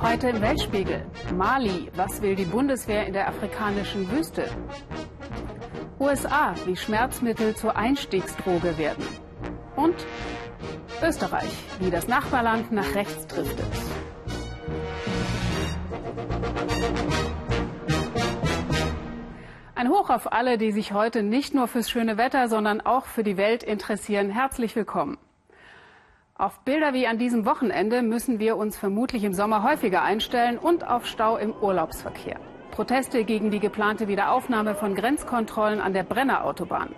Heute im Weltspiegel. Mali, was will die Bundeswehr in der afrikanischen Wüste? USA, wie Schmerzmittel zur Einstiegsdroge werden. Und Österreich, wie das Nachbarland nach rechts driftet. Ein Hoch auf alle, die sich heute nicht nur fürs schöne Wetter, sondern auch für die Welt interessieren. Herzlich willkommen. Auf Bilder wie an diesem Wochenende müssen wir uns vermutlich im Sommer häufiger einstellen und auf Stau im Urlaubsverkehr. Proteste gegen die geplante Wiederaufnahme von Grenzkontrollen an der Brennerautobahn.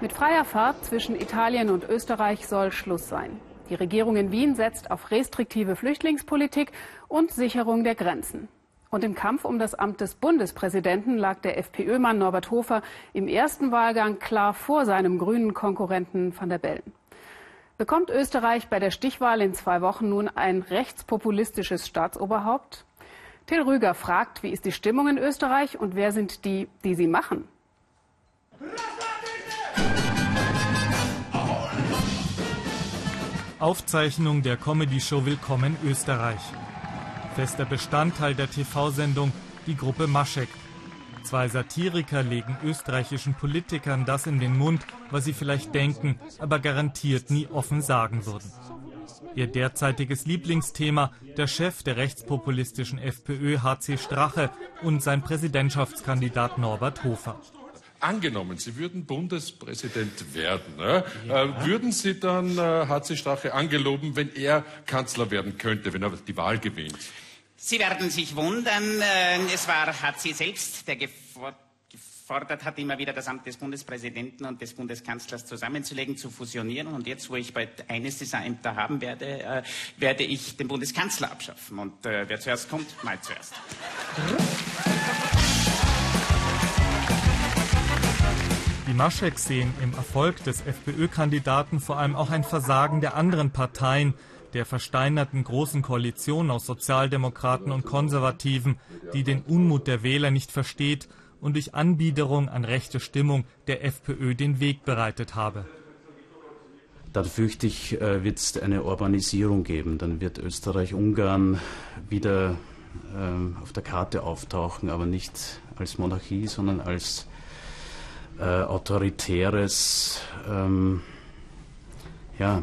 Mit freier Fahrt zwischen Italien und Österreich soll Schluss sein. Die Regierung in Wien setzt auf restriktive Flüchtlingspolitik und Sicherung der Grenzen. Und im Kampf um das Amt des Bundespräsidenten lag der FPÖ-Mann Norbert Hofer im ersten Wahlgang klar vor seinem grünen Konkurrenten van der Bellen. Bekommt Österreich bei der Stichwahl in zwei Wochen nun ein rechtspopulistisches Staatsoberhaupt? Till Rüger fragt, wie ist die Stimmung in Österreich und wer sind die, die sie machen? Aufzeichnung der Comedy-Show Willkommen Österreich. Fester Bestandteil der TV-Sendung die Gruppe Maschek. Zwei Satiriker legen österreichischen Politikern das in den Mund, was sie vielleicht denken, aber garantiert nie offen sagen würden. Ihr derzeitiges Lieblingsthema, der Chef der rechtspopulistischen FPÖ HC Strache und sein Präsidentschaftskandidat Norbert Hofer. Angenommen, Sie würden Bundespräsident werden, ne? ja. äh, würden Sie dann äh, HC Strache angeloben, wenn er Kanzler werden könnte, wenn er die Wahl gewinnt? Sie werden sich wundern, äh, es war HC selbst, der gefordert hat, immer wieder das Amt des Bundespräsidenten und des Bundeskanzlers zusammenzulegen, zu fusionieren. Und jetzt, wo ich bald eines dieser Ämter haben werde, äh, werde ich den Bundeskanzler abschaffen. Und äh, wer zuerst kommt, mal zuerst. Die Mascheks sehen im Erfolg des FPÖ-Kandidaten vor allem auch ein Versagen der anderen Parteien, der versteinerten Großen Koalition aus Sozialdemokraten und Konservativen, die den Unmut der Wähler nicht versteht und durch Anbiederung an rechte Stimmung der FPÖ den Weg bereitet habe. Dann fürchte ich, äh, wird es eine Urbanisierung geben. Dann wird Österreich-Ungarn wieder ähm, auf der Karte auftauchen, aber nicht als Monarchie, sondern als äh, autoritäres ähm, ja,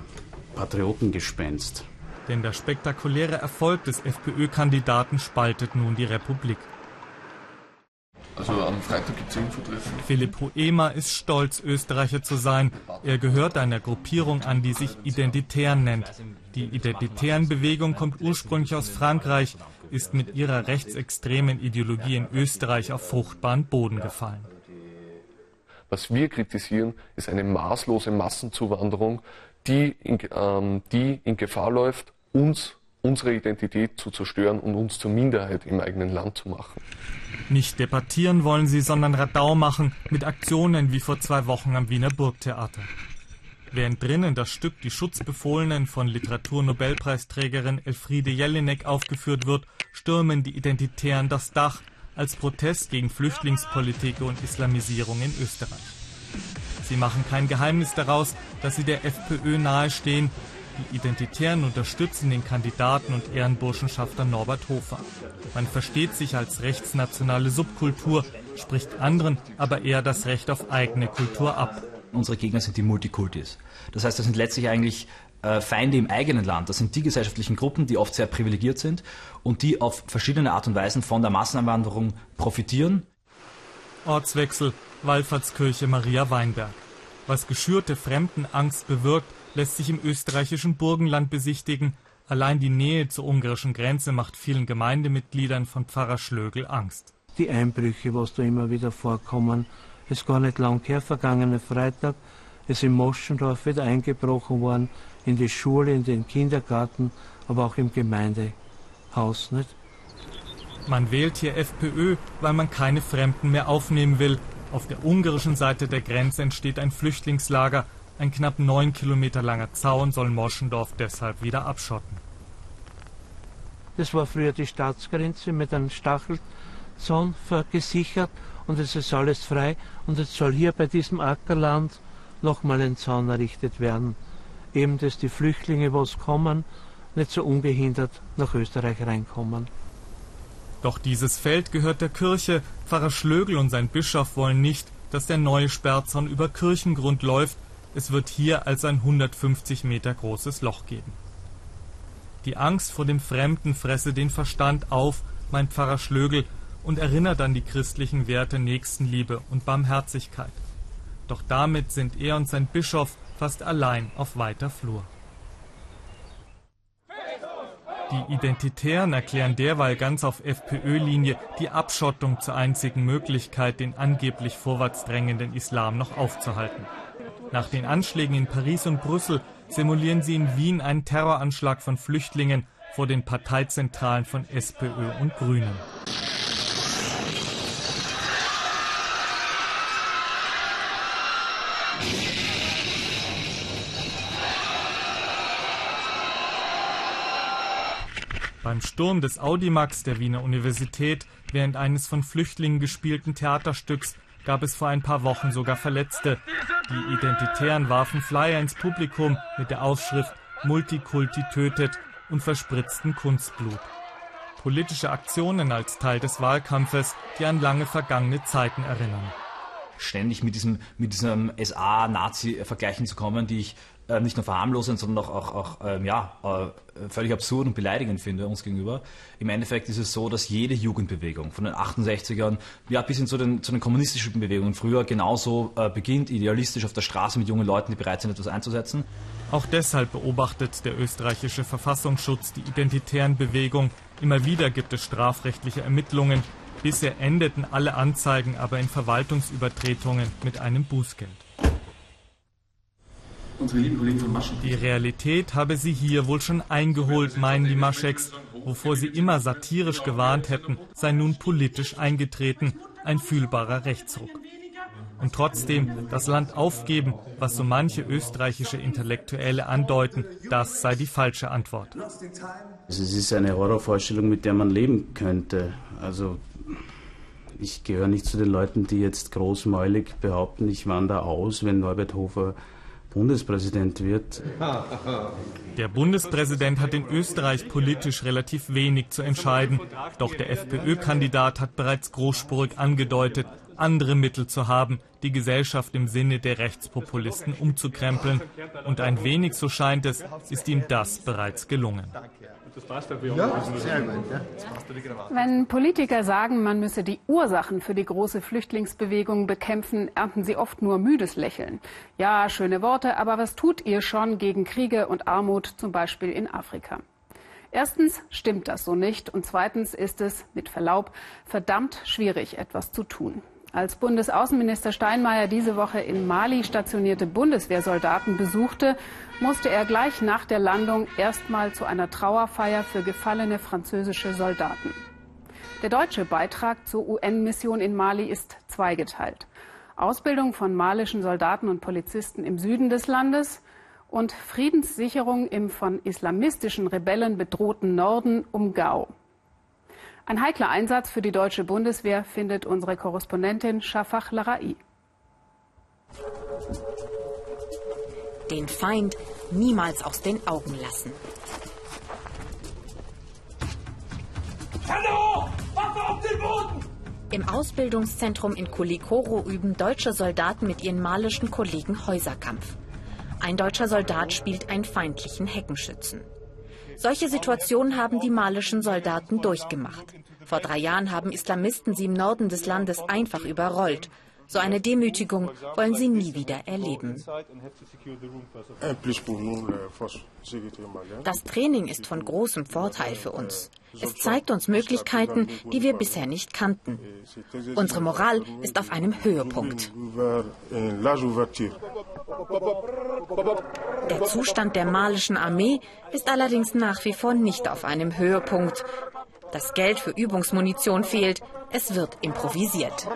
Patriotengespenst. Denn der spektakuläre Erfolg des FPÖ-Kandidaten spaltet nun die Republik. Also am Freitag gibt es Infotreffen. Philipp Hoemer ist stolz, Österreicher zu sein. Er gehört einer Gruppierung an, die sich Identitären nennt. Die Identitären Bewegung kommt ursprünglich aus Frankreich, ist mit ihrer rechtsextremen Ideologie in Österreich auf fruchtbaren Boden gefallen. Was wir kritisieren, ist eine maßlose Massenzuwanderung, die in, ähm, die in Gefahr läuft, uns, unsere Identität zu zerstören und uns zur Minderheit im eigenen Land zu machen. Nicht debattieren wollen sie, sondern Radau machen mit Aktionen wie vor zwei Wochen am Wiener Burgtheater. Während drinnen das Stück Die Schutzbefohlenen von Literaturnobelpreisträgerin Elfriede Jelinek aufgeführt wird, stürmen die Identitären das Dach als Protest gegen Flüchtlingspolitik und Islamisierung in Österreich. Sie machen kein Geheimnis daraus, dass sie der FPÖ nahestehen. Die Identitären unterstützen den Kandidaten und Ehrenburschenschafter Norbert Hofer. Man versteht sich als rechtsnationale Subkultur, spricht anderen aber eher das Recht auf eigene Kultur ab. Unsere Gegner sind die Multikultis. Das heißt, das sind letztlich eigentlich äh, Feinde im eigenen Land. Das sind die gesellschaftlichen Gruppen, die oft sehr privilegiert sind und die auf verschiedene Art und Weisen von der Massenanwanderung profitieren. Ortswechsel, Wallfahrtskirche Maria Weinberg. Was geschürte Fremdenangst bewirkt, lässt sich im österreichischen Burgenland besichtigen. Allein die Nähe zur ungarischen Grenze macht vielen Gemeindemitgliedern von Pfarrer Schlögel Angst. Die Einbrüche, was da immer wieder vorkommen, ist gar nicht lang her, vergangene Freitag ist in Moschendorf wieder eingebrochen worden, in die Schule, in den Kindergarten, aber auch im Gemeindehaus. Nicht? Man wählt hier FPÖ, weil man keine Fremden mehr aufnehmen will. Auf der ungarischen Seite der Grenze entsteht ein Flüchtlingslager. Ein knapp neun Kilometer langer Zaun soll Moschendorf deshalb wieder abschotten. Das war früher die Staatsgrenze mit einem Stachelzaun gesichert und es ist alles frei. Und jetzt soll hier bei diesem Ackerland nochmal ein Zaun errichtet werden. Eben, dass die Flüchtlinge, was kommen, nicht so ungehindert nach Österreich reinkommen. Doch dieses Feld gehört der Kirche. Pfarrer Schlögel und sein Bischof wollen nicht, dass der neue Sperrzaun über Kirchengrund läuft. Es wird hier als ein 150 Meter großes Loch geben. Die Angst vor dem Fremden fresse den Verstand auf, meint Pfarrer Schlögel und erinnert an die christlichen Werte Nächstenliebe und Barmherzigkeit. Doch damit sind er und sein Bischof fast allein auf weiter Flur. Die Identitären erklären derweil ganz auf FPÖ-Linie die Abschottung zur einzigen Möglichkeit, den angeblich vorwärts drängenden Islam noch aufzuhalten. Nach den Anschlägen in Paris und Brüssel simulieren sie in Wien einen Terroranschlag von Flüchtlingen vor den Parteizentralen von SPÖ und Grünen. Beim Sturm des Audimax der Wiener Universität während eines von Flüchtlingen gespielten Theaterstücks gab es vor ein paar Wochen sogar Verletzte. Die Identitären warfen Flyer ins Publikum mit der Aufschrift Multikulti tötet und verspritzten Kunstblut. Politische Aktionen als Teil des Wahlkampfes, die an lange vergangene Zeiten erinnern ständig mit diesem, mit diesem SA-Nazi-Vergleichen zu kommen, die ich äh, nicht nur verharmlosend, sondern auch, auch, auch ähm, ja, äh, völlig absurd und beleidigend finde uns gegenüber. Im Endeffekt ist es so, dass jede Jugendbewegung von den 68ern ja, bis hin zu den, zu den kommunistischen Bewegungen früher genauso äh, beginnt, idealistisch auf der Straße mit jungen Leuten, die bereit sind, etwas einzusetzen. Auch deshalb beobachtet der österreichische Verfassungsschutz die identitären Bewegungen. Immer wieder gibt es strafrechtliche Ermittlungen. Bisher endeten alle Anzeigen aber in Verwaltungsübertretungen mit einem Bußgeld. Die Realität habe sie hier wohl schon eingeholt, meinen die Mascheks. Wovor sie immer satirisch gewarnt hätten, sei nun politisch eingetreten, ein fühlbarer Rechtsruck. Und trotzdem das Land aufgeben, was so manche österreichische Intellektuelle andeuten, das sei die falsche Antwort. Also es ist eine Horrorvorstellung, mit der man leben könnte. Also ich gehöre nicht zu den Leuten, die jetzt großmäulig behaupten, ich wandere aus, wenn Norbert Hofer Bundespräsident wird. Der Bundespräsident hat in Österreich politisch relativ wenig zu entscheiden. Doch der FPÖ-Kandidat hat bereits großspurig angedeutet, andere Mittel zu haben, die Gesellschaft im Sinne der Rechtspopulisten umzukrempeln. Und ein wenig, so scheint es, ist ihm das bereits gelungen. Wenn Politiker sagen, man müsse die Ursachen für die große Flüchtlingsbewegung bekämpfen, ernten sie oft nur müdes Lächeln. Ja, schöne Worte, aber was tut ihr schon gegen Kriege und Armut, zum Beispiel in Afrika? Erstens stimmt das so nicht und zweitens ist es, mit Verlaub, verdammt schwierig, etwas zu tun. Als Bundesaußenminister Steinmeier diese Woche in Mali stationierte Bundeswehrsoldaten besuchte, musste er gleich nach der Landung erstmal zu einer Trauerfeier für gefallene französische Soldaten. Der deutsche Beitrag zur UN-Mission in Mali ist zweigeteilt. Ausbildung von malischen Soldaten und Polizisten im Süden des Landes und Friedenssicherung im von islamistischen Rebellen bedrohten Norden um Gao. Ein heikler Einsatz für die deutsche Bundeswehr findet unsere Korrespondentin Shafak Larai. Den Feind niemals aus den Augen lassen. Hallo! Waffe auf den Boden! Im Ausbildungszentrum in Kulikoro üben deutsche Soldaten mit ihren malischen Kollegen Häuserkampf. Ein deutscher Soldat spielt einen feindlichen Heckenschützen. Solche Situationen haben die malischen Soldaten durchgemacht. Vor drei Jahren haben Islamisten sie im Norden des Landes einfach überrollt. So eine Demütigung wollen sie nie wieder erleben. Das Training ist von großem Vorteil für uns. Es zeigt uns Möglichkeiten, die wir bisher nicht kannten. Unsere Moral ist auf einem Höhepunkt. Der Zustand der malischen Armee ist allerdings nach wie vor nicht auf einem Höhepunkt. Das Geld für Übungsmunition fehlt. Es wird improvisiert.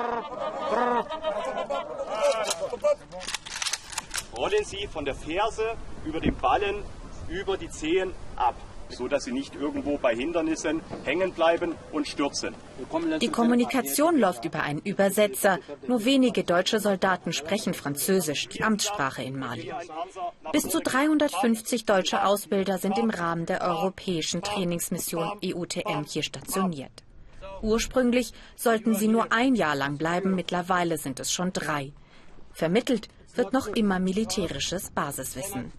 Rollen Sie von der Ferse über den Ballen über die Zehen ab. So dass sie nicht irgendwo bei Hindernissen hängen bleiben und stürzen. Die Kommunikation läuft über einen Übersetzer. Nur wenige deutsche Soldaten sprechen Französisch, die Amtssprache in Mali. Bis zu 350 deutsche Ausbilder sind im Rahmen der europäischen Trainingsmission EUTM hier stationiert. Ursprünglich sollten sie nur ein Jahr lang bleiben, mittlerweile sind es schon drei. Vermittelt wird noch immer militärisches Basiswissen.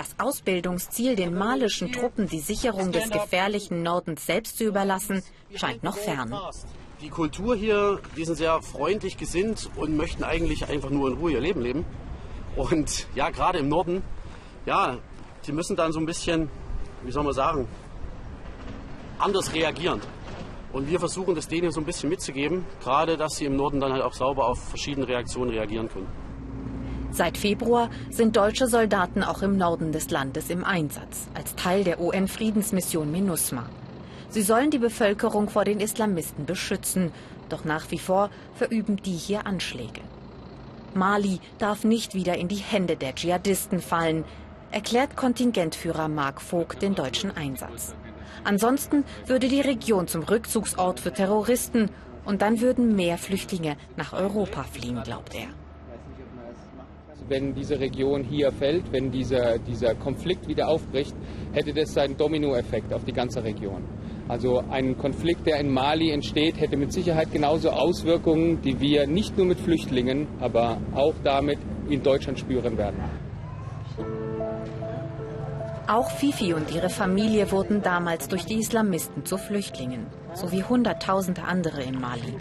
Das Ausbildungsziel, den malischen Truppen die Sicherung des gefährlichen Nordens selbst zu überlassen, scheint noch fern. Die Kultur hier, die sind sehr freundlich gesinnt und möchten eigentlich einfach nur in Ruhe ihr Leben leben. Und ja, gerade im Norden, ja, die müssen dann so ein bisschen, wie soll man sagen, anders reagieren. Und wir versuchen das denen so ein bisschen mitzugeben, gerade dass sie im Norden dann halt auch sauber auf verschiedene Reaktionen reagieren können. Seit Februar sind deutsche Soldaten auch im Norden des Landes im Einsatz, als Teil der UN-Friedensmission MINUSMA. Sie sollen die Bevölkerung vor den Islamisten beschützen, doch nach wie vor verüben die hier Anschläge. Mali darf nicht wieder in die Hände der Dschihadisten fallen, erklärt Kontingentführer Mark Vogt den deutschen Einsatz. Ansonsten würde die Region zum Rückzugsort für Terroristen und dann würden mehr Flüchtlinge nach Europa fliehen, glaubt er. Wenn diese Region hier fällt, wenn dieser, dieser Konflikt wieder aufbricht, hätte das einen Dominoeffekt auf die ganze Region. Also ein Konflikt, der in Mali entsteht, hätte mit Sicherheit genauso Auswirkungen, die wir nicht nur mit Flüchtlingen, aber auch damit in Deutschland spüren werden. Auch Fifi und ihre Familie wurden damals durch die Islamisten zu Flüchtlingen, sowie Hunderttausende andere in Mali.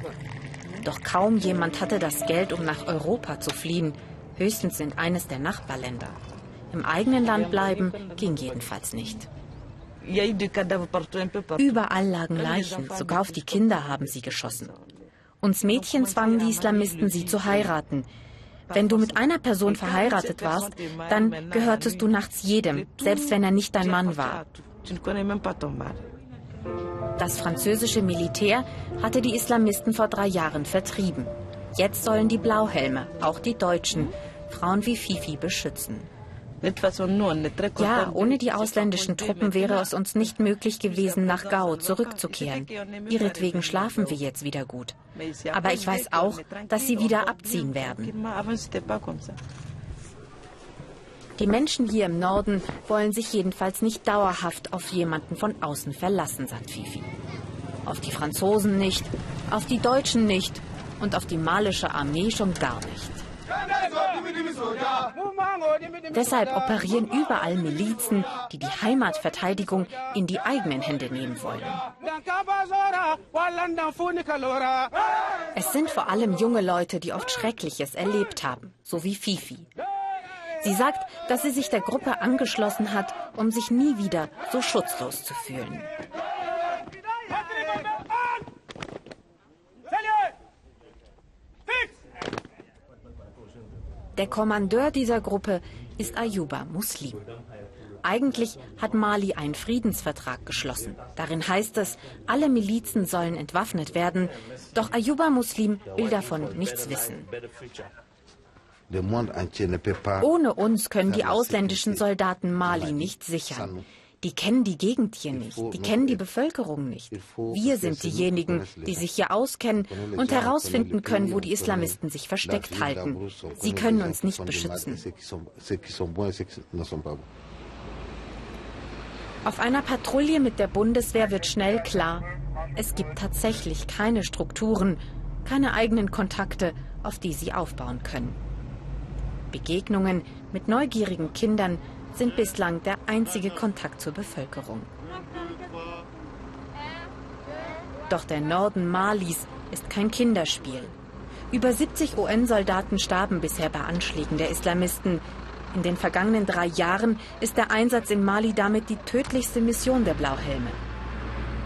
Doch kaum jemand hatte das Geld, um nach Europa zu fliehen, höchstens in eines der Nachbarländer. Im eigenen Land bleiben ging jedenfalls nicht. Überall lagen Leichen, sogar auf die Kinder haben sie geschossen. Uns Mädchen zwangen die Islamisten, sie zu heiraten. Wenn du mit einer Person verheiratet warst, dann gehörtest du nachts jedem, selbst wenn er nicht dein Mann war. Das französische Militär hatte die Islamisten vor drei Jahren vertrieben. Jetzt sollen die Blauhelme, auch die Deutschen, Frauen wie Fifi beschützen. Ja, ohne die ausländischen Truppen wäre es uns nicht möglich gewesen, nach Gao zurückzukehren. Ihretwegen schlafen wir jetzt wieder gut. Aber ich weiß auch, dass sie wieder abziehen werden. Die Menschen hier im Norden wollen sich jedenfalls nicht dauerhaft auf jemanden von außen verlassen, sagt Fifi. Auf die Franzosen nicht, auf die Deutschen nicht und auf die malische Armee schon gar nicht. Deshalb operieren überall Milizen, die die Heimatverteidigung in die eigenen Hände nehmen wollen. Es sind vor allem junge Leute, die oft Schreckliches erlebt haben, so wie Fifi. Sie sagt, dass sie sich der Gruppe angeschlossen hat, um sich nie wieder so schutzlos zu fühlen. Der Kommandeur dieser Gruppe ist Ayuba Muslim. Eigentlich hat Mali einen Friedensvertrag geschlossen. Darin heißt es, alle Milizen sollen entwaffnet werden. Doch Ayuba Muslim will davon nichts wissen. Ohne uns können die ausländischen Soldaten Mali nicht sichern. Die kennen die Gegend hier nicht, die kennen die Bevölkerung nicht. Wir sind diejenigen, die sich hier auskennen und herausfinden können, wo die Islamisten sich versteckt halten. Sie können uns nicht beschützen. Auf einer Patrouille mit der Bundeswehr wird schnell klar, es gibt tatsächlich keine Strukturen, keine eigenen Kontakte, auf die sie aufbauen können. Begegnungen mit neugierigen Kindern sind bislang der einzige Kontakt zur Bevölkerung. Doch der Norden Malis ist kein Kinderspiel. Über 70 UN-Soldaten starben bisher bei Anschlägen der Islamisten. In den vergangenen drei Jahren ist der Einsatz in Mali damit die tödlichste Mission der Blauhelme.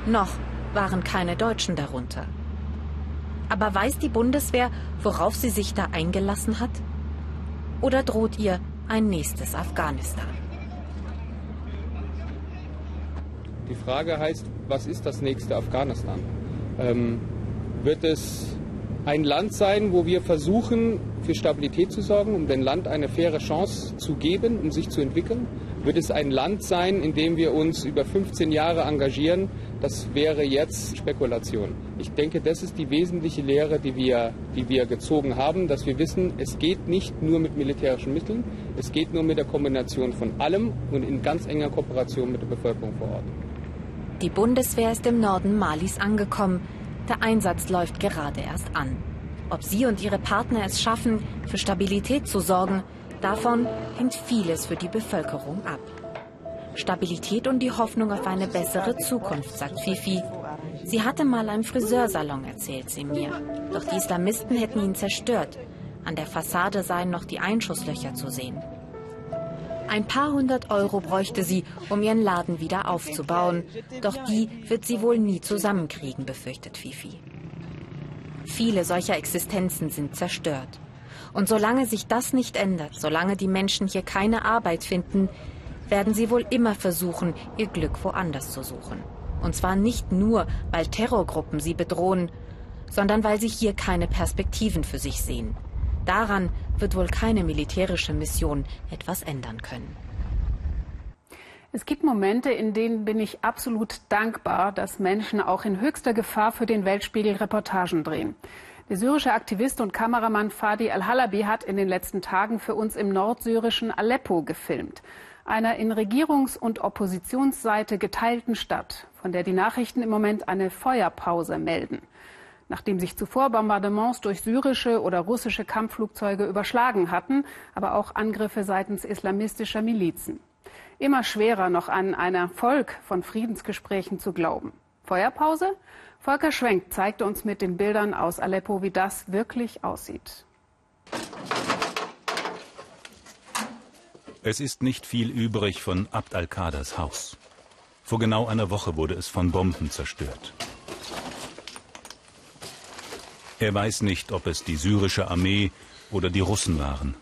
Noch waren keine Deutschen darunter. Aber weiß die Bundeswehr, worauf sie sich da eingelassen hat? Oder droht ihr ein nächstes Afghanistan? Die Frage heißt, was ist das nächste Afghanistan? Ähm, wird es ein Land sein, wo wir versuchen, für Stabilität zu sorgen, um dem Land eine faire Chance zu geben, um sich zu entwickeln? Wird es ein Land sein, in dem wir uns über 15 Jahre engagieren? Das wäre jetzt Spekulation. Ich denke, das ist die wesentliche Lehre, die wir, die wir gezogen haben, dass wir wissen, es geht nicht nur mit militärischen Mitteln, es geht nur mit der Kombination von allem und in ganz enger Kooperation mit der Bevölkerung vor Ort. Die Bundeswehr ist im Norden Malis angekommen. Der Einsatz läuft gerade erst an. Ob sie und ihre Partner es schaffen, für Stabilität zu sorgen, davon hängt vieles für die Bevölkerung ab. Stabilität und die Hoffnung auf eine bessere Zukunft, sagt Fifi. Sie hatte mal einen Friseursalon, erzählt sie mir. Doch die Islamisten hätten ihn zerstört. An der Fassade seien noch die Einschusslöcher zu sehen. Ein paar hundert Euro bräuchte sie, um ihren Laden wieder aufzubauen. Doch die wird sie wohl nie zusammenkriegen, befürchtet Fifi. Viele solcher Existenzen sind zerstört. Und solange sich das nicht ändert, solange die Menschen hier keine Arbeit finden, werden sie wohl immer versuchen, ihr Glück woanders zu suchen. Und zwar nicht nur, weil Terrorgruppen sie bedrohen, sondern weil sie hier keine Perspektiven für sich sehen. Daran wird wohl keine militärische Mission etwas ändern können. Es gibt Momente, in denen bin ich absolut dankbar, dass Menschen auch in höchster Gefahr für den Weltspiegel Reportagen drehen. Der syrische Aktivist und Kameramann Fadi al-Halabi hat in den letzten Tagen für uns im nordsyrischen Aleppo gefilmt, einer in Regierungs- und Oppositionsseite geteilten Stadt, von der die Nachrichten im Moment eine Feuerpause melden nachdem sich zuvor Bombardements durch syrische oder russische Kampfflugzeuge überschlagen hatten, aber auch Angriffe seitens islamistischer Milizen. Immer schwerer noch an ein Erfolg von Friedensgesprächen zu glauben. Feuerpause? Volker Schwenk zeigte uns mit den Bildern aus Aleppo, wie das wirklich aussieht. Es ist nicht viel übrig von Abd al-Qaders Haus. Vor genau einer Woche wurde es von Bomben zerstört. Er weiß nicht, ob es die syrische Armee oder die Russen waren.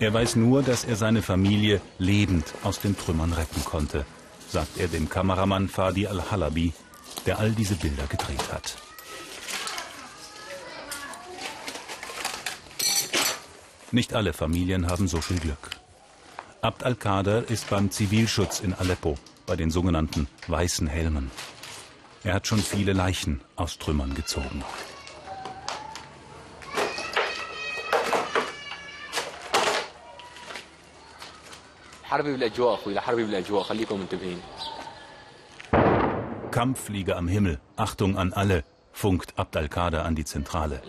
Er weiß nur, dass er seine Familie lebend aus den Trümmern retten konnte, sagt er dem Kameramann Fadi al-Halabi, der all diese Bilder gedreht hat. Nicht alle Familien haben so viel Glück. Abd al-Qader ist beim Zivilschutz in Aleppo, bei den sogenannten weißen Helmen. Er hat schon viele Leichen aus Trümmern gezogen. Kampffliege am Himmel, Achtung an alle, funkt Abd al-Qader an die Zentrale.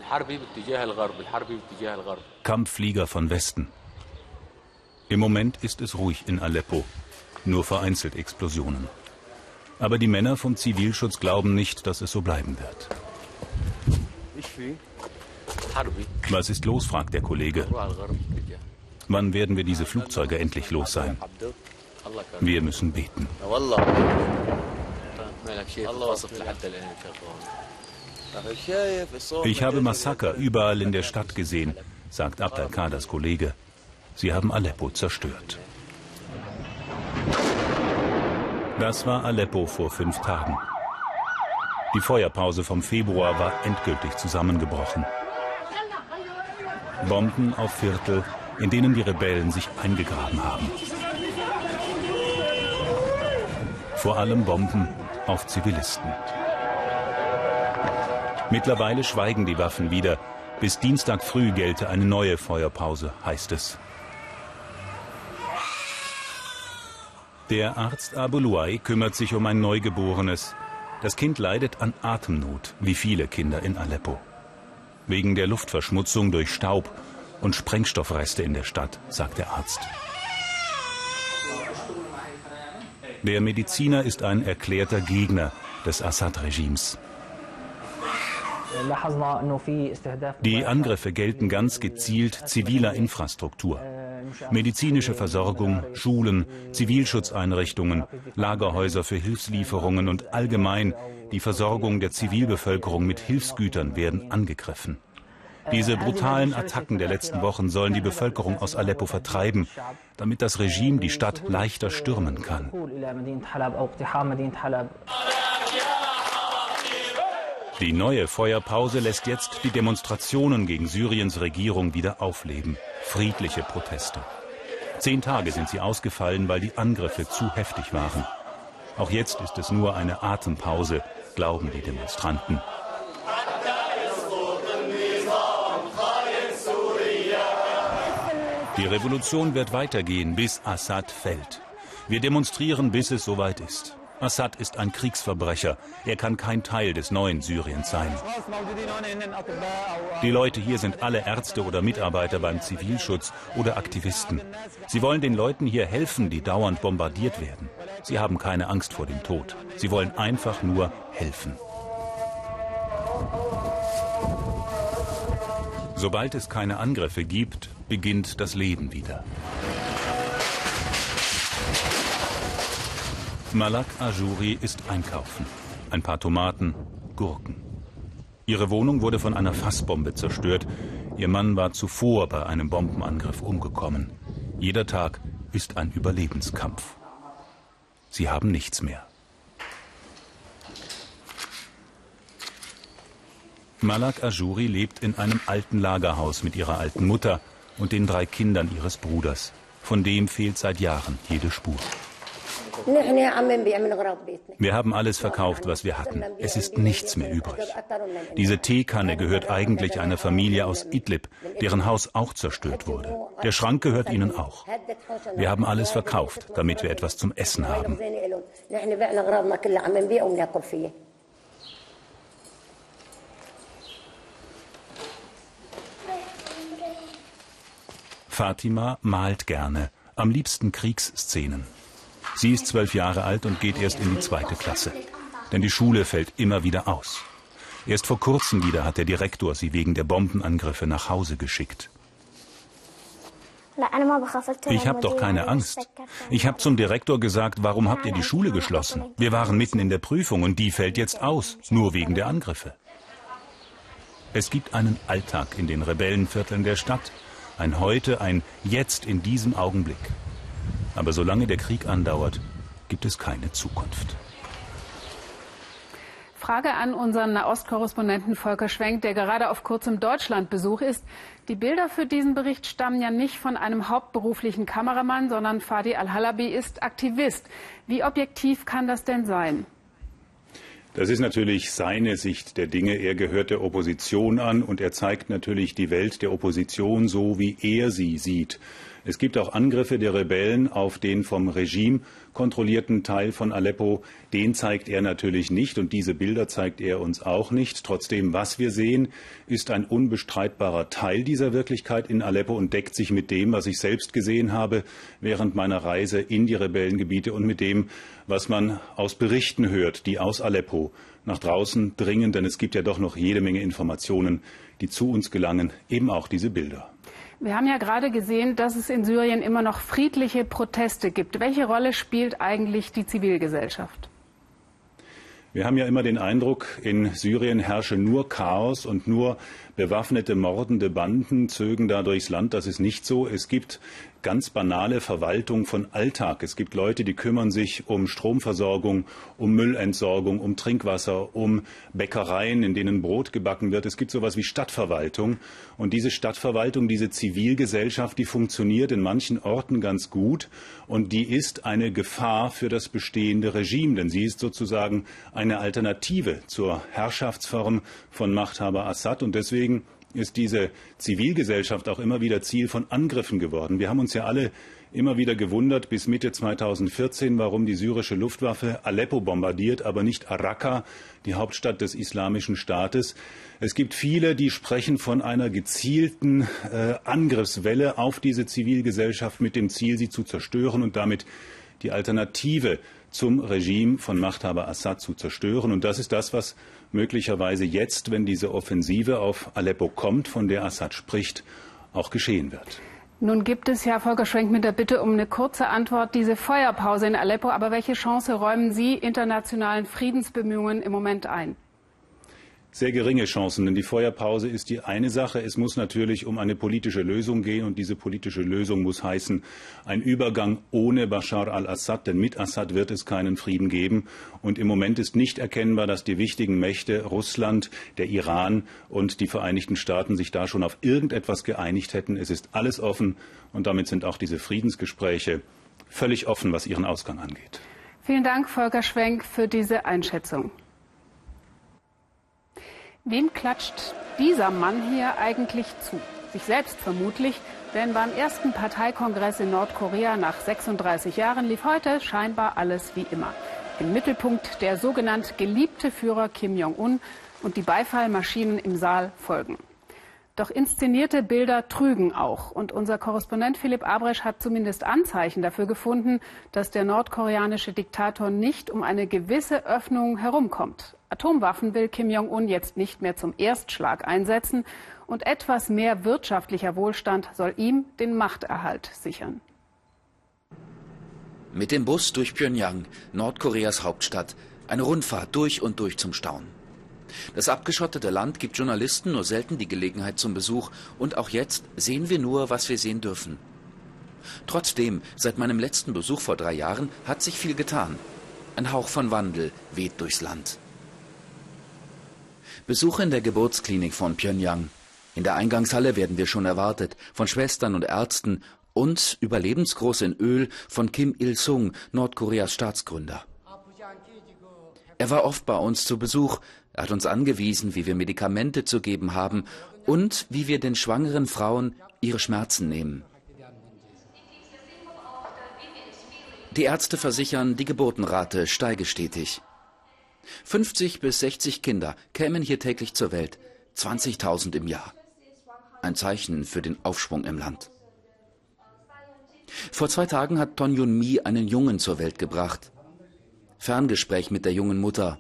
Kampfflieger von Westen, im Moment ist es ruhig in Aleppo, nur vereinzelt Explosionen. Aber die Männer vom Zivilschutz glauben nicht, dass es so bleiben wird. Was ist los, fragt der Kollege. Wann werden wir diese Flugzeuge endlich los sein? Wir müssen beten. Ich habe Massaker überall in der Stadt gesehen, sagt Abd al-Qaders Kollege. Sie haben Aleppo zerstört. Das war Aleppo vor fünf Tagen. Die Feuerpause vom Februar war endgültig zusammengebrochen. Bomben auf Viertel, in denen die Rebellen sich eingegraben haben. Vor allem Bomben auf Zivilisten. Mittlerweile schweigen die Waffen wieder. Bis Dienstag früh gelte eine neue Feuerpause, heißt es. Der Arzt Abu Luay kümmert sich um ein Neugeborenes. Das Kind leidet an Atemnot, wie viele Kinder in Aleppo. Wegen der Luftverschmutzung durch Staub und Sprengstoffreste in der Stadt, sagt der Arzt. Der Mediziner ist ein erklärter Gegner des Assad-Regimes. Die Angriffe gelten ganz gezielt ziviler Infrastruktur. Medizinische Versorgung, Schulen, Zivilschutzeinrichtungen, Lagerhäuser für Hilfslieferungen und allgemein die Versorgung der Zivilbevölkerung mit Hilfsgütern werden angegriffen. Diese brutalen Attacken der letzten Wochen sollen die Bevölkerung aus Aleppo vertreiben, damit das Regime die Stadt leichter stürmen kann. Die neue Feuerpause lässt jetzt die Demonstrationen gegen Syriens Regierung wieder aufleben. Friedliche Proteste. Zehn Tage sind sie ausgefallen, weil die Angriffe zu heftig waren. Auch jetzt ist es nur eine Atempause, glauben die Demonstranten. Die Revolution wird weitergehen, bis Assad fällt. Wir demonstrieren, bis es soweit ist. Assad ist ein Kriegsverbrecher. Er kann kein Teil des neuen Syriens sein. Die Leute hier sind alle Ärzte oder Mitarbeiter beim Zivilschutz oder Aktivisten. Sie wollen den Leuten hier helfen, die dauernd bombardiert werden. Sie haben keine Angst vor dem Tod. Sie wollen einfach nur helfen. Sobald es keine Angriffe gibt, beginnt das Leben wieder. Malak Ajouri ist einkaufen. Ein paar Tomaten, Gurken. Ihre Wohnung wurde von einer Fassbombe zerstört. Ihr Mann war zuvor bei einem Bombenangriff umgekommen. Jeder Tag ist ein Überlebenskampf. Sie haben nichts mehr. Malak Ajouri lebt in einem alten Lagerhaus mit ihrer alten Mutter und den drei Kindern ihres Bruders. Von dem fehlt seit Jahren jede Spur. Wir haben alles verkauft, was wir hatten. Es ist nichts mehr übrig. Diese Teekanne gehört eigentlich einer Familie aus Idlib, deren Haus auch zerstört wurde. Der Schrank gehört ihnen auch. Wir haben alles verkauft, damit wir etwas zum Essen haben. Fatima malt gerne, am liebsten Kriegsszenen. Sie ist zwölf Jahre alt und geht erst in die zweite Klasse. Denn die Schule fällt immer wieder aus. Erst vor kurzem wieder hat der Direktor sie wegen der Bombenangriffe nach Hause geschickt. Ich habe doch keine Angst. Ich habe zum Direktor gesagt, warum habt ihr die Schule geschlossen? Wir waren mitten in der Prüfung und die fällt jetzt aus, nur wegen der Angriffe. Es gibt einen Alltag in den Rebellenvierteln der Stadt, ein Heute, ein Jetzt in diesem Augenblick. Aber solange der Krieg andauert, gibt es keine Zukunft. Frage an unseren Nahostkorrespondenten Volker Schwenk, der gerade auf kurzem Deutschlandbesuch ist. Die Bilder für diesen Bericht stammen ja nicht von einem hauptberuflichen Kameramann, sondern Fadi Al-Halabi ist Aktivist. Wie objektiv kann das denn sein? Das ist natürlich seine Sicht der Dinge. Er gehört der Opposition an und er zeigt natürlich die Welt der Opposition so, wie er sie sieht. Es gibt auch Angriffe der Rebellen auf den vom Regime kontrollierten Teil von Aleppo. Den zeigt er natürlich nicht und diese Bilder zeigt er uns auch nicht. Trotzdem, was wir sehen, ist ein unbestreitbarer Teil dieser Wirklichkeit in Aleppo und deckt sich mit dem, was ich selbst gesehen habe während meiner Reise in die Rebellengebiete und mit dem, was man aus Berichten hört, die aus Aleppo nach draußen dringen. Denn es gibt ja doch noch jede Menge Informationen, die zu uns gelangen, eben auch diese Bilder. Wir haben ja gerade gesehen, dass es in Syrien immer noch friedliche Proteste gibt. Welche Rolle spielt eigentlich die Zivilgesellschaft? Wir haben ja immer den Eindruck, in Syrien herrsche nur Chaos und nur bewaffnete, mordende Banden zögen da durchs Land. Das ist nicht so. Es gibt ganz banale Verwaltung von Alltag. Es gibt Leute, die kümmern sich um Stromversorgung, um Müllentsorgung, um Trinkwasser, um Bäckereien, in denen Brot gebacken wird. Es gibt sowas wie Stadtverwaltung. Und diese Stadtverwaltung, diese Zivilgesellschaft, die funktioniert in manchen Orten ganz gut. Und die ist eine Gefahr für das bestehende Regime, denn sie ist sozusagen eine Alternative zur Herrschaftsform von Machthaber Assad. Und deswegen deswegen ist diese Zivilgesellschaft auch immer wieder Ziel von Angriffen geworden. Wir haben uns ja alle immer wieder gewundert bis Mitte 2014, warum die syrische Luftwaffe Aleppo bombardiert, aber nicht Raqqa, die Hauptstadt des Islamischen Staates. Es gibt viele, die sprechen von einer gezielten äh, Angriffswelle auf diese Zivilgesellschaft mit dem Ziel, sie zu zerstören und damit die Alternative zum Regime von Machthaber Assad zu zerstören. Und das ist das, was möglicherweise jetzt, wenn diese Offensive auf Aleppo kommt, von der Assad spricht, auch geschehen wird. Nun gibt es ja, Volker Schwenk, mit der Bitte um eine kurze Antwort, diese Feuerpause in Aleppo. Aber welche Chance räumen Sie internationalen Friedensbemühungen im Moment ein? Sehr geringe Chancen, denn die Feuerpause ist die eine Sache. Es muss natürlich um eine politische Lösung gehen und diese politische Lösung muss heißen, ein Übergang ohne Bashar al-Assad, denn mit Assad wird es keinen Frieden geben. Und im Moment ist nicht erkennbar, dass die wichtigen Mächte Russland, der Iran und die Vereinigten Staaten sich da schon auf irgendetwas geeinigt hätten. Es ist alles offen und damit sind auch diese Friedensgespräche völlig offen, was ihren Ausgang angeht. Vielen Dank, Volker Schwenk, für diese Einschätzung. Wem klatscht dieser Mann hier eigentlich zu? Sich selbst vermutlich, denn beim ersten Parteikongress in Nordkorea nach 36 Jahren lief heute scheinbar alles wie immer. Im Mittelpunkt der sogenannt geliebte Führer Kim Jong-un und die Beifallmaschinen im Saal folgen. Doch inszenierte Bilder trügen auch. Und unser Korrespondent Philipp Abresch hat zumindest Anzeichen dafür gefunden, dass der nordkoreanische Diktator nicht um eine gewisse Öffnung herumkommt. Atomwaffen will Kim Jong-un jetzt nicht mehr zum Erstschlag einsetzen. Und etwas mehr wirtschaftlicher Wohlstand soll ihm den Machterhalt sichern. Mit dem Bus durch Pyongyang, Nordkoreas Hauptstadt. Eine Rundfahrt durch und durch zum Staunen. Das abgeschottete Land gibt Journalisten nur selten die Gelegenheit zum Besuch und auch jetzt sehen wir nur, was wir sehen dürfen. Trotzdem, seit meinem letzten Besuch vor drei Jahren hat sich viel getan. Ein Hauch von Wandel weht durchs Land. Besuche in der Geburtsklinik von Pyongyang. In der Eingangshalle werden wir schon erwartet von Schwestern und Ärzten und überlebensgroß in Öl von Kim Il-sung, Nordkoreas Staatsgründer. Er war oft bei uns zu Besuch, er hat uns angewiesen, wie wir Medikamente zu geben haben und wie wir den schwangeren Frauen ihre Schmerzen nehmen. Die Ärzte versichern, die Geburtenrate steige stetig. 50 bis 60 Kinder kämen hier täglich zur Welt, 20.000 im Jahr. Ein Zeichen für den Aufschwung im Land. Vor zwei Tagen hat Ton Yun Mi einen Jungen zur Welt gebracht. Ferngespräch mit der jungen Mutter.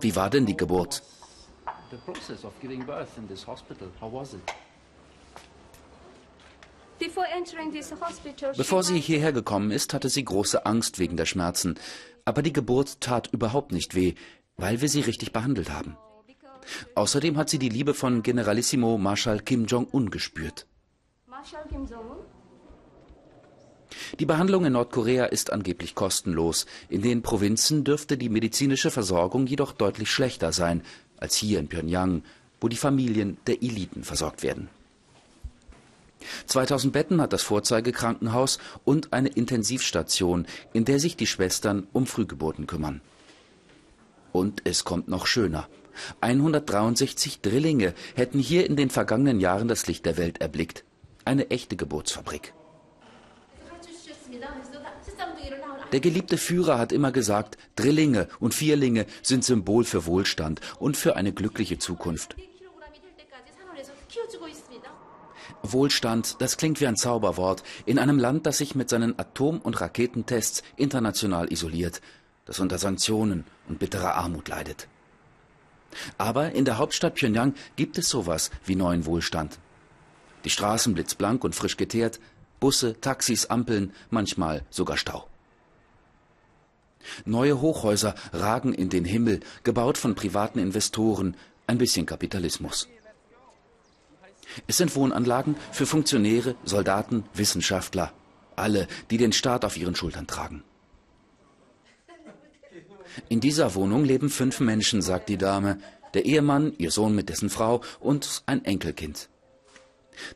Wie war denn die Geburt? Bevor sie hierher gekommen ist, hatte sie große Angst wegen der Schmerzen. Aber die Geburt tat überhaupt nicht weh, weil wir sie richtig behandelt haben. Außerdem hat sie die Liebe von Generalissimo Marschall Kim Jong-un gespürt. Die Behandlung in Nordkorea ist angeblich kostenlos. In den Provinzen dürfte die medizinische Versorgung jedoch deutlich schlechter sein als hier in Pyongyang, wo die Familien der Eliten versorgt werden. 2000 Betten hat das Vorzeigekrankenhaus und eine Intensivstation, in der sich die Schwestern um Frühgeburten kümmern. Und es kommt noch schöner. 163 Drillinge hätten hier in den vergangenen Jahren das Licht der Welt erblickt. Eine echte Geburtsfabrik. Der geliebte Führer hat immer gesagt, Drillinge und Vierlinge sind Symbol für Wohlstand und für eine glückliche Zukunft. Wohlstand, das klingt wie ein Zauberwort in einem Land, das sich mit seinen Atom- und Raketentests international isoliert, das unter Sanktionen und bitterer Armut leidet. Aber in der Hauptstadt Pyongyang gibt es sowas wie neuen Wohlstand. Die Straßen blitzblank und frisch geteert, Busse, Taxis, Ampeln, manchmal sogar Stau. Neue Hochhäuser ragen in den Himmel, gebaut von privaten Investoren, ein bisschen Kapitalismus. Es sind Wohnanlagen für Funktionäre, Soldaten, Wissenschaftler, alle, die den Staat auf ihren Schultern tragen. In dieser Wohnung leben fünf Menschen, sagt die Dame, der Ehemann, ihr Sohn mit dessen Frau und ein Enkelkind.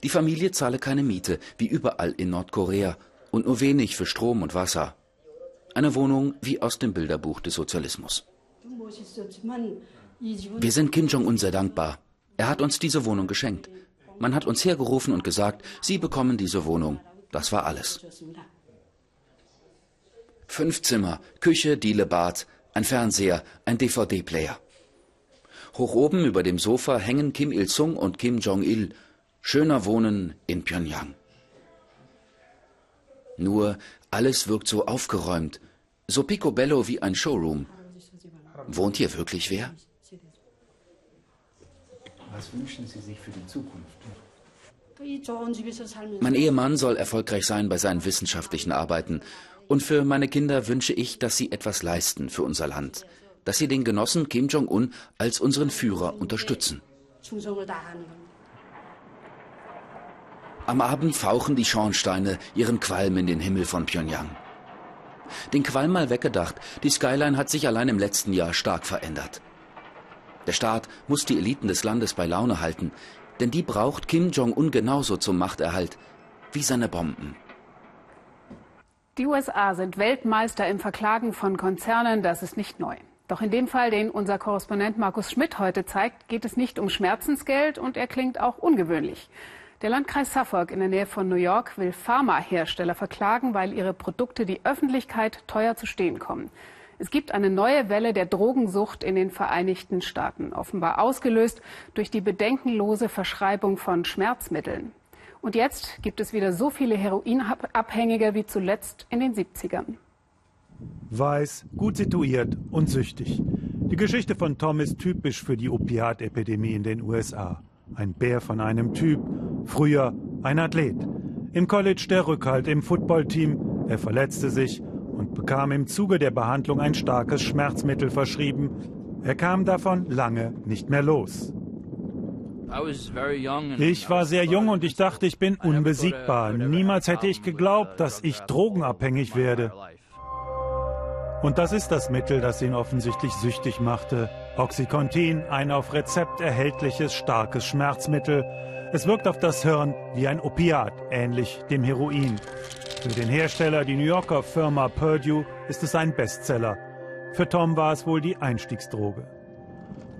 Die Familie zahle keine Miete, wie überall in Nordkorea, und nur wenig für Strom und Wasser. Eine Wohnung wie aus dem Bilderbuch des Sozialismus. Wir sind Kim Jong-un sehr dankbar. Er hat uns diese Wohnung geschenkt. Man hat uns hergerufen und gesagt, Sie bekommen diese Wohnung. Das war alles. Fünf Zimmer, Küche, Diele, Bad, ein Fernseher, ein DVD-Player. Hoch oben über dem Sofa hängen Kim Il-sung und Kim Jong-il. Schöner Wohnen in Pyongyang. Nur alles wirkt so aufgeräumt, so picobello wie ein Showroom. Wohnt hier wirklich wer? Was wünschen Sie sich für die Zukunft? Mein Ehemann soll erfolgreich sein bei seinen wissenschaftlichen Arbeiten. Und für meine Kinder wünsche ich, dass sie etwas leisten für unser Land, dass sie den Genossen Kim Jong-un als unseren Führer unterstützen. Am Abend fauchen die Schornsteine ihren Qualm in den Himmel von Pyongyang. Den Qualm mal weggedacht, die Skyline hat sich allein im letzten Jahr stark verändert. Der Staat muss die Eliten des Landes bei Laune halten, denn die braucht Kim Jong-un genauso zum Machterhalt wie seine Bomben. Die USA sind Weltmeister im Verklagen von Konzernen, das ist nicht neu. Doch in dem Fall, den unser Korrespondent Markus Schmidt heute zeigt, geht es nicht um Schmerzensgeld und er klingt auch ungewöhnlich. Der Landkreis Suffolk in der Nähe von New York will Pharmahersteller verklagen, weil ihre Produkte die Öffentlichkeit teuer zu stehen kommen. Es gibt eine neue Welle der Drogensucht in den Vereinigten Staaten, offenbar ausgelöst durch die bedenkenlose Verschreibung von Schmerzmitteln. Und jetzt gibt es wieder so viele Heroinabhängige wie zuletzt in den 70ern. Weiß, gut situiert und süchtig. Die Geschichte von Tom ist typisch für die Opiatepidemie in den USA. Ein Bär von einem Typ, früher ein Athlet. Im College der Rückhalt im Footballteam. Er verletzte sich und bekam im Zuge der Behandlung ein starkes Schmerzmittel verschrieben. Er kam davon lange nicht mehr los. Ich war sehr jung und ich dachte, ich bin unbesiegbar. Niemals hätte ich geglaubt, dass ich drogenabhängig werde. Und das ist das Mittel, das ihn offensichtlich süchtig machte. Oxycontin, ein auf Rezept erhältliches starkes Schmerzmittel. Es wirkt auf das Hirn wie ein Opiat, ähnlich dem Heroin. Für den Hersteller, die New Yorker Firma Purdue, ist es ein Bestseller. Für Tom war es wohl die Einstiegsdroge.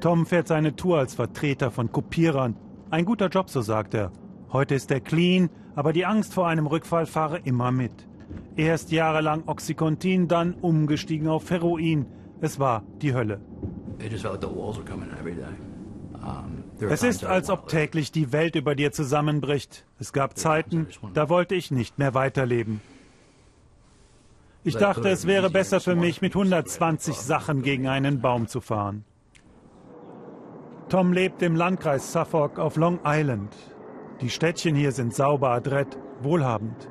Tom fährt seine Tour als Vertreter von Kopierern. Ein guter Job, so sagt er. Heute ist er clean, aber die Angst vor einem Rückfall fahre immer mit. Erst jahrelang Oxycontin, dann umgestiegen auf Heroin. Es war die Hölle. Es ist, als ob täglich die Welt über dir zusammenbricht. Es gab Zeiten, da wollte ich nicht mehr weiterleben. Ich dachte, es wäre besser für mich, mit 120 Sachen gegen einen Baum zu fahren. Tom lebt im Landkreis Suffolk auf Long Island. Die Städtchen hier sind sauber, adrett, wohlhabend.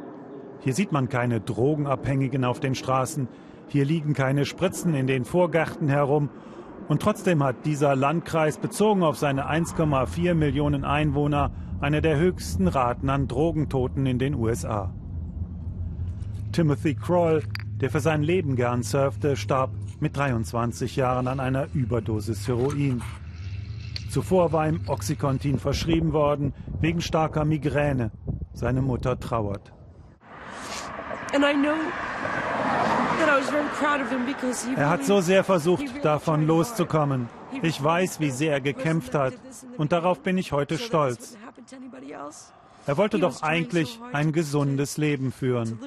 Hier sieht man keine Drogenabhängigen auf den Straßen, hier liegen keine Spritzen in den Vorgärten herum und trotzdem hat dieser Landkreis bezogen auf seine 1,4 Millionen Einwohner eine der höchsten Raten an Drogentoten in den USA. Timothy Kroll, der für sein Leben gern surfte, starb mit 23 Jahren an einer Überdosis Heroin. Zuvor war ihm Oxycontin verschrieben worden, wegen starker Migräne. Seine Mutter trauert. Er hat so sehr versucht, davon loszukommen. Ich weiß, wie sehr er gekämpft hat. Und darauf bin ich heute stolz. Er wollte doch eigentlich ein gesundes Leben führen.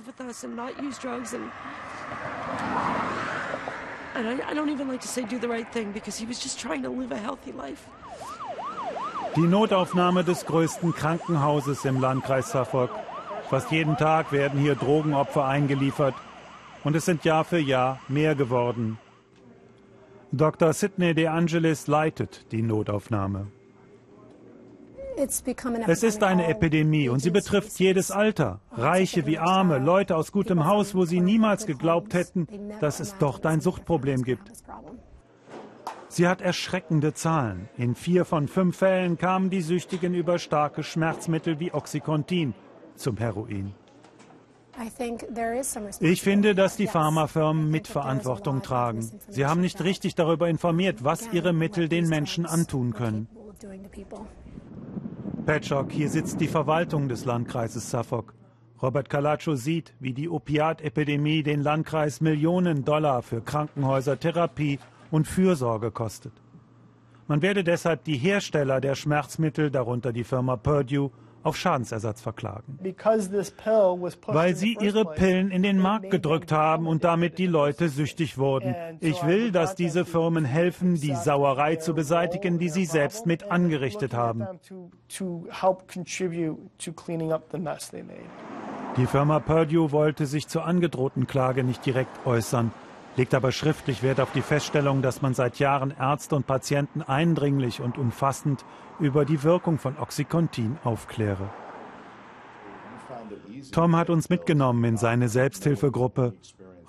And I, I don't even like to say do the right thing because he was just trying to live a healthy life. Die Notaufnahme des größten Krankenhauses im Landkreis Suffolk. Fast jeden Tag werden hier Drogenopfer eingeliefert. Und es sind Jahr für Jahr mehr geworden. Dr. Sidney De Angelis leitet die Notaufnahme. Es ist eine Epidemie und sie betrifft jedes Alter. Reiche wie Arme, Leute aus gutem Haus, wo sie niemals geglaubt hätten, dass es dort ein Suchtproblem gibt. Sie hat erschreckende Zahlen. In vier von fünf Fällen kamen die Süchtigen über starke Schmerzmittel wie Oxycontin zum Heroin. Ich finde, dass die Pharmafirmen Mitverantwortung tragen. Sie haben nicht richtig darüber informiert, was ihre Mittel den Menschen antun können. Patchock, hier sitzt die Verwaltung des Landkreises Suffolk. Robert Calacho sieht, wie die Opiatepidemie den Landkreis Millionen Dollar für Krankenhäuser, Therapie und Fürsorge kostet. Man werde deshalb die Hersteller der Schmerzmittel, darunter die Firma Purdue, auf Schadensersatz verklagen. Weil sie ihre Pillen in den Markt gedrückt haben und damit die Leute süchtig wurden. Ich will, dass diese Firmen helfen, die Sauerei zu beseitigen, die sie selbst mit angerichtet haben. Die Firma Purdue wollte sich zur angedrohten Klage nicht direkt äußern legt aber schriftlich Wert auf die Feststellung, dass man seit Jahren Ärzte und Patienten eindringlich und umfassend über die Wirkung von Oxycontin aufkläre. Tom hat uns mitgenommen in seine Selbsthilfegruppe.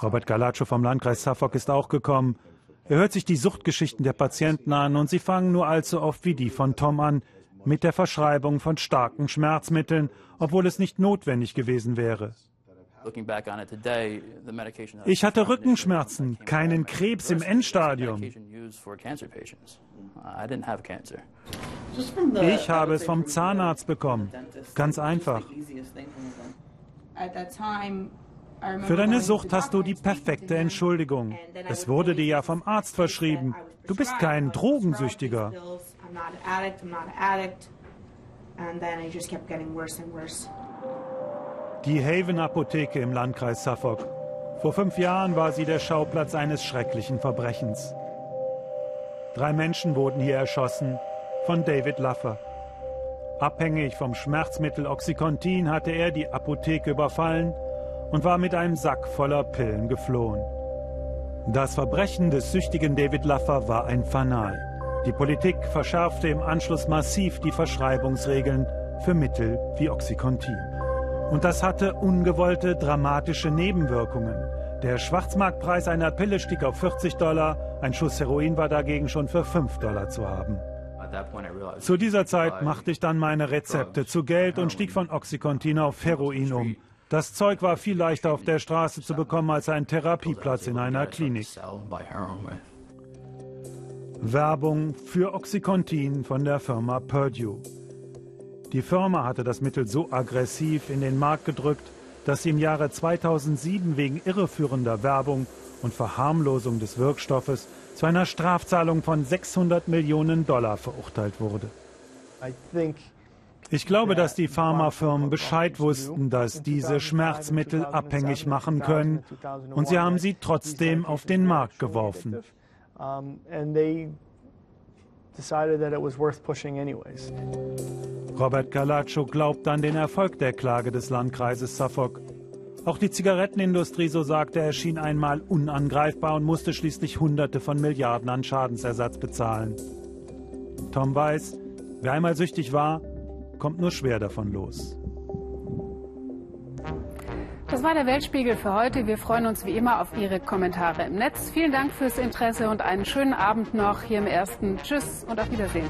Robert Galacho vom Landkreis Suffolk ist auch gekommen. Er hört sich die Suchtgeschichten der Patienten an und sie fangen nur allzu oft wie die von Tom an, mit der Verschreibung von starken Schmerzmitteln, obwohl es nicht notwendig gewesen wäre. Ich hatte Rückenschmerzen, keinen Krebs im Endstadium. Ich habe es vom Zahnarzt bekommen. Ganz einfach. Für deine Sucht hast du die perfekte Entschuldigung. Es wurde dir ja vom Arzt verschrieben. Du bist kein Drogensüchtiger. Die Haven Apotheke im Landkreis Suffolk. Vor fünf Jahren war sie der Schauplatz eines schrecklichen Verbrechens. Drei Menschen wurden hier erschossen von David Luffer. Abhängig vom Schmerzmittel Oxycontin hatte er die Apotheke überfallen und war mit einem Sack voller Pillen geflohen. Das Verbrechen des süchtigen David Luffer war ein Fanal. Die Politik verschärfte im Anschluss massiv die Verschreibungsregeln für Mittel wie Oxycontin. Und das hatte ungewollte, dramatische Nebenwirkungen. Der Schwarzmarktpreis einer Pille stieg auf 40 Dollar, ein Schuss Heroin war dagegen schon für 5 Dollar zu haben. Zu dieser Zeit machte ich dann meine Rezepte zu Geld und stieg von Oxycontin auf Heroin um. Das Zeug war viel leichter auf der Straße zu bekommen als ein Therapieplatz in einer Klinik. Werbung für Oxycontin von der Firma Purdue. Die Firma hatte das Mittel so aggressiv in den Markt gedrückt, dass sie im Jahre 2007 wegen irreführender Werbung und Verharmlosung des Wirkstoffes zu einer Strafzahlung von 600 Millionen Dollar verurteilt wurde. Ich glaube, dass die Pharmafirmen Bescheid wussten, dass diese Schmerzmittel abhängig machen können, und sie haben sie trotzdem auf den Markt geworfen. Robert Galaccio glaubt an den Erfolg der Klage des Landkreises Suffolk. Auch die Zigarettenindustrie, so sagte er, schien einmal unangreifbar und musste schließlich Hunderte von Milliarden an Schadensersatz bezahlen. Tom weiß, wer einmal süchtig war, kommt nur schwer davon los. Das war der Weltspiegel für heute. Wir freuen uns wie immer auf Ihre Kommentare im Netz. Vielen Dank fürs Interesse und einen schönen Abend noch hier im ersten. Tschüss und auf Wiedersehen.